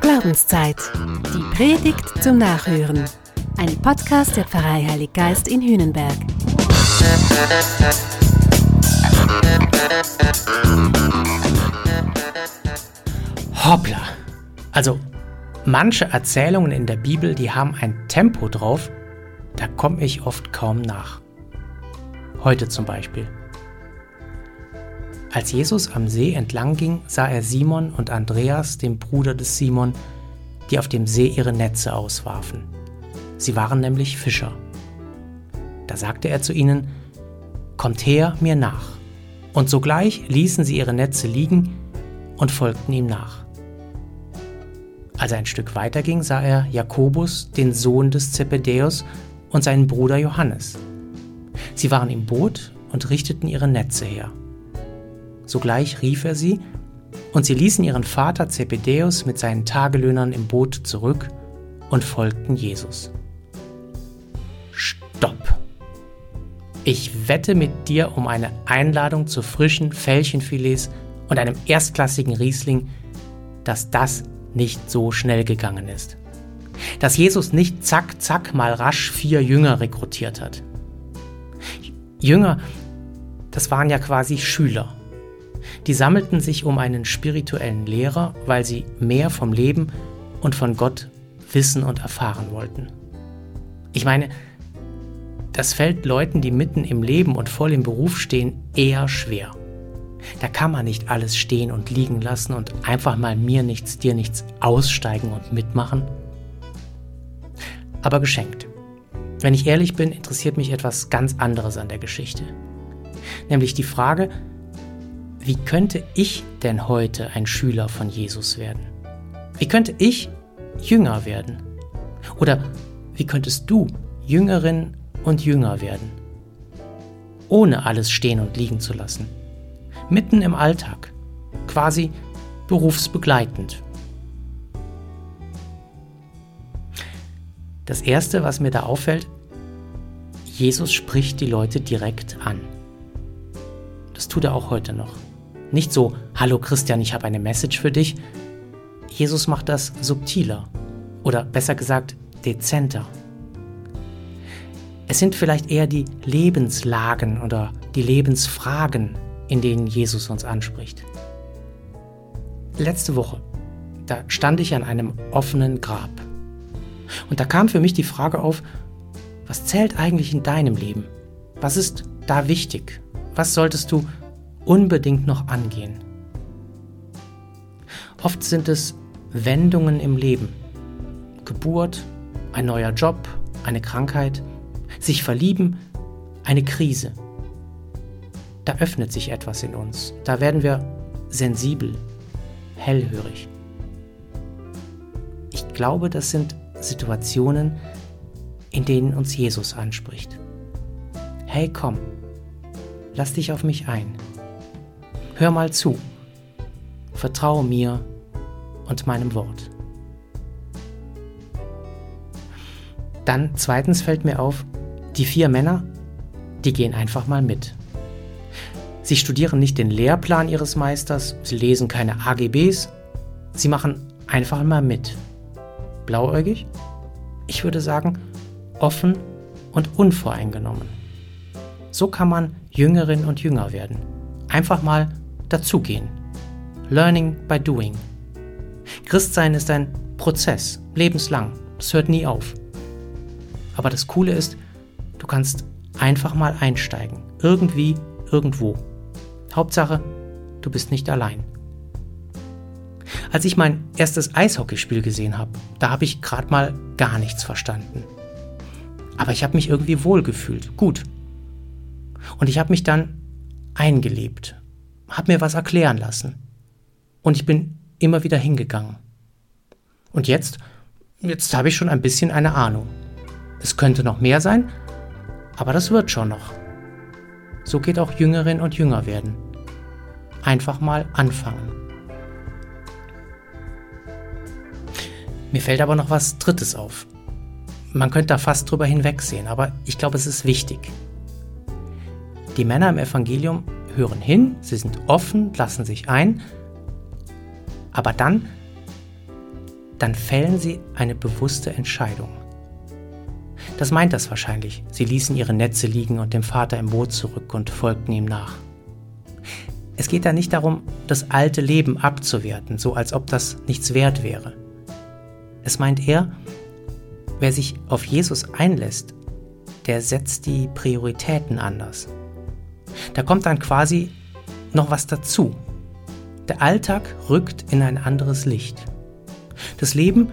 Glaubenszeit. Die Predigt zum Nachhören. Ein Podcast der Pfarrei Heilig Geist in Hühnenberg. Hoppla. Also, manche Erzählungen in der Bibel, die haben ein Tempo drauf, da komme ich oft kaum nach. Heute zum Beispiel. Als Jesus am See entlang ging, sah er Simon und Andreas, dem Bruder des Simon, die auf dem See ihre Netze auswarfen. Sie waren nämlich Fischer. Da sagte er zu ihnen, Kommt her mir nach. Und sogleich ließen sie ihre Netze liegen und folgten ihm nach. Als er ein Stück weiter ging, sah er Jakobus, den Sohn des Zebedäus, und seinen Bruder Johannes. Sie waren im Boot und richteten ihre Netze her. Sogleich rief er sie, und sie ließen ihren Vater Zebedäus mit seinen Tagelöhnern im Boot zurück und folgten Jesus. Stopp! Ich wette mit dir um eine Einladung zu frischen Fällchenfilets und einem erstklassigen Riesling, dass das nicht so schnell gegangen ist. Dass Jesus nicht zack, zack mal rasch vier Jünger rekrutiert hat. Jünger, das waren ja quasi Schüler. Die sammelten sich um einen spirituellen Lehrer, weil sie mehr vom Leben und von Gott wissen und erfahren wollten. Ich meine, das fällt Leuten, die mitten im Leben und voll im Beruf stehen, eher schwer. Da kann man nicht alles stehen und liegen lassen und einfach mal mir nichts, dir nichts aussteigen und mitmachen. Aber geschenkt. Wenn ich ehrlich bin, interessiert mich etwas ganz anderes an der Geschichte. Nämlich die Frage, wie könnte ich denn heute ein Schüler von Jesus werden? Wie könnte ich Jünger werden? Oder wie könntest du Jüngerin und Jünger werden? Ohne alles stehen und liegen zu lassen. Mitten im Alltag. Quasi berufsbegleitend. Das Erste, was mir da auffällt, Jesus spricht die Leute direkt an. Das tut er auch heute noch. Nicht so, hallo Christian, ich habe eine Message für dich. Jesus macht das subtiler oder besser gesagt dezenter. Es sind vielleicht eher die Lebenslagen oder die Lebensfragen, in denen Jesus uns anspricht. Letzte Woche, da stand ich an einem offenen Grab. Und da kam für mich die Frage auf, was zählt eigentlich in deinem Leben? Was ist da wichtig? Was solltest du unbedingt noch angehen. Oft sind es Wendungen im Leben. Geburt, ein neuer Job, eine Krankheit, sich verlieben, eine Krise. Da öffnet sich etwas in uns. Da werden wir sensibel, hellhörig. Ich glaube, das sind Situationen, in denen uns Jesus anspricht. Hey, komm, lass dich auf mich ein. Hör mal zu. Vertraue mir und meinem Wort. Dann zweitens fällt mir auf, die vier Männer, die gehen einfach mal mit. Sie studieren nicht den Lehrplan ihres Meisters, sie lesen keine AGBs, sie machen einfach mal mit. Blauäugig? Ich würde sagen, offen und unvoreingenommen. So kann man Jüngerin und Jünger werden. Einfach mal dazugehen. Learning by doing. Christsein ist ein Prozess, lebenslang. Es hört nie auf. Aber das Coole ist, du kannst einfach mal einsteigen. Irgendwie, irgendwo. Hauptsache, du bist nicht allein. Als ich mein erstes Eishockeyspiel gesehen habe, da habe ich gerade mal gar nichts verstanden. Aber ich habe mich irgendwie wohlgefühlt, gut. Und ich habe mich dann eingelebt habe mir was erklären lassen. Und ich bin immer wieder hingegangen. Und jetzt, jetzt habe ich schon ein bisschen eine Ahnung. Es könnte noch mehr sein, aber das wird schon noch. So geht auch Jüngerin und Jünger werden. Einfach mal anfangen. Mir fällt aber noch was Drittes auf. Man könnte da fast drüber hinwegsehen, aber ich glaube, es ist wichtig. Die Männer im Evangelium hören hin, sie sind offen, lassen sich ein, Aber dann, dann fällen sie eine bewusste Entscheidung. Das meint das wahrscheinlich. Sie ließen ihre Netze liegen und dem Vater im Boot zurück und folgten ihm nach. Es geht da nicht darum, das alte Leben abzuwerten, so als ob das nichts wert wäre. Es meint eher, wer sich auf Jesus einlässt, der setzt die Prioritäten anders. Da kommt dann quasi noch was dazu. Der Alltag rückt in ein anderes Licht. Das Leben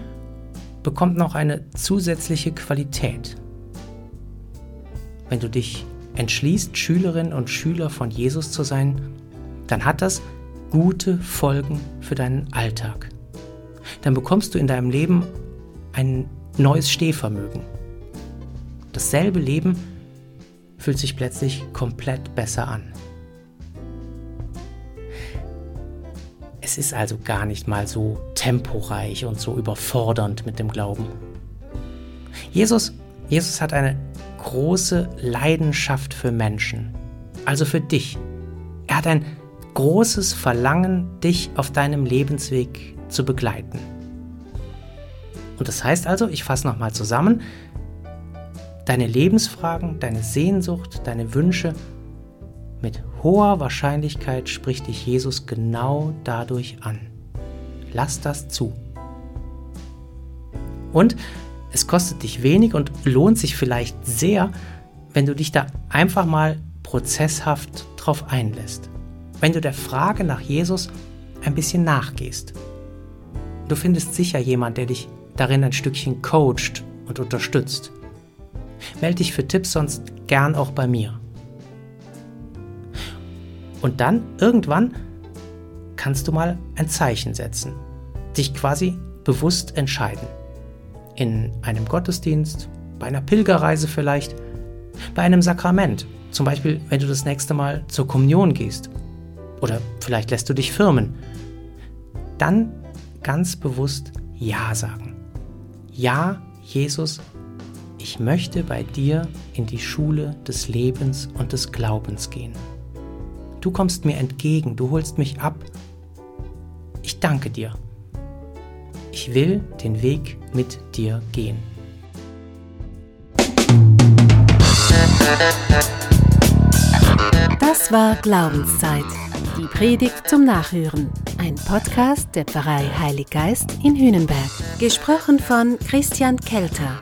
bekommt noch eine zusätzliche Qualität. Wenn du dich entschließt, Schülerin und Schüler von Jesus zu sein, dann hat das gute Folgen für deinen Alltag. Dann bekommst du in deinem Leben ein neues Stehvermögen. Dasselbe Leben fühlt sich plötzlich komplett besser an. Es ist also gar nicht mal so temporeich und so überfordernd mit dem Glauben. Jesus, Jesus hat eine große Leidenschaft für Menschen, also für dich. Er hat ein großes Verlangen, dich auf deinem Lebensweg zu begleiten. Und das heißt also, ich fasse nochmal zusammen, deine Lebensfragen, deine Sehnsucht, deine Wünsche, mit hoher Wahrscheinlichkeit spricht dich Jesus genau dadurch an. Lass das zu. Und es kostet dich wenig und lohnt sich vielleicht sehr, wenn du dich da einfach mal prozesshaft drauf einlässt. Wenn du der Frage nach Jesus ein bisschen nachgehst. Du findest sicher jemand, der dich darin ein Stückchen coacht und unterstützt. Melde dich für Tipps sonst gern auch bei mir. Und dann, irgendwann, kannst du mal ein Zeichen setzen. Dich quasi bewusst entscheiden. In einem Gottesdienst, bei einer Pilgerreise vielleicht, bei einem Sakrament. Zum Beispiel, wenn du das nächste Mal zur Kommunion gehst. Oder vielleicht lässt du dich firmen. Dann ganz bewusst Ja sagen. Ja, Jesus, ich möchte bei dir in die Schule des Lebens und des Glaubens gehen. Du kommst mir entgegen, du holst mich ab. Ich danke dir. Ich will den Weg mit dir gehen. Das war Glaubenszeit. Die Predigt zum Nachhören. Ein Podcast der Pfarrei Heilig Geist in Hünenberg. Gesprochen von Christian Kelter.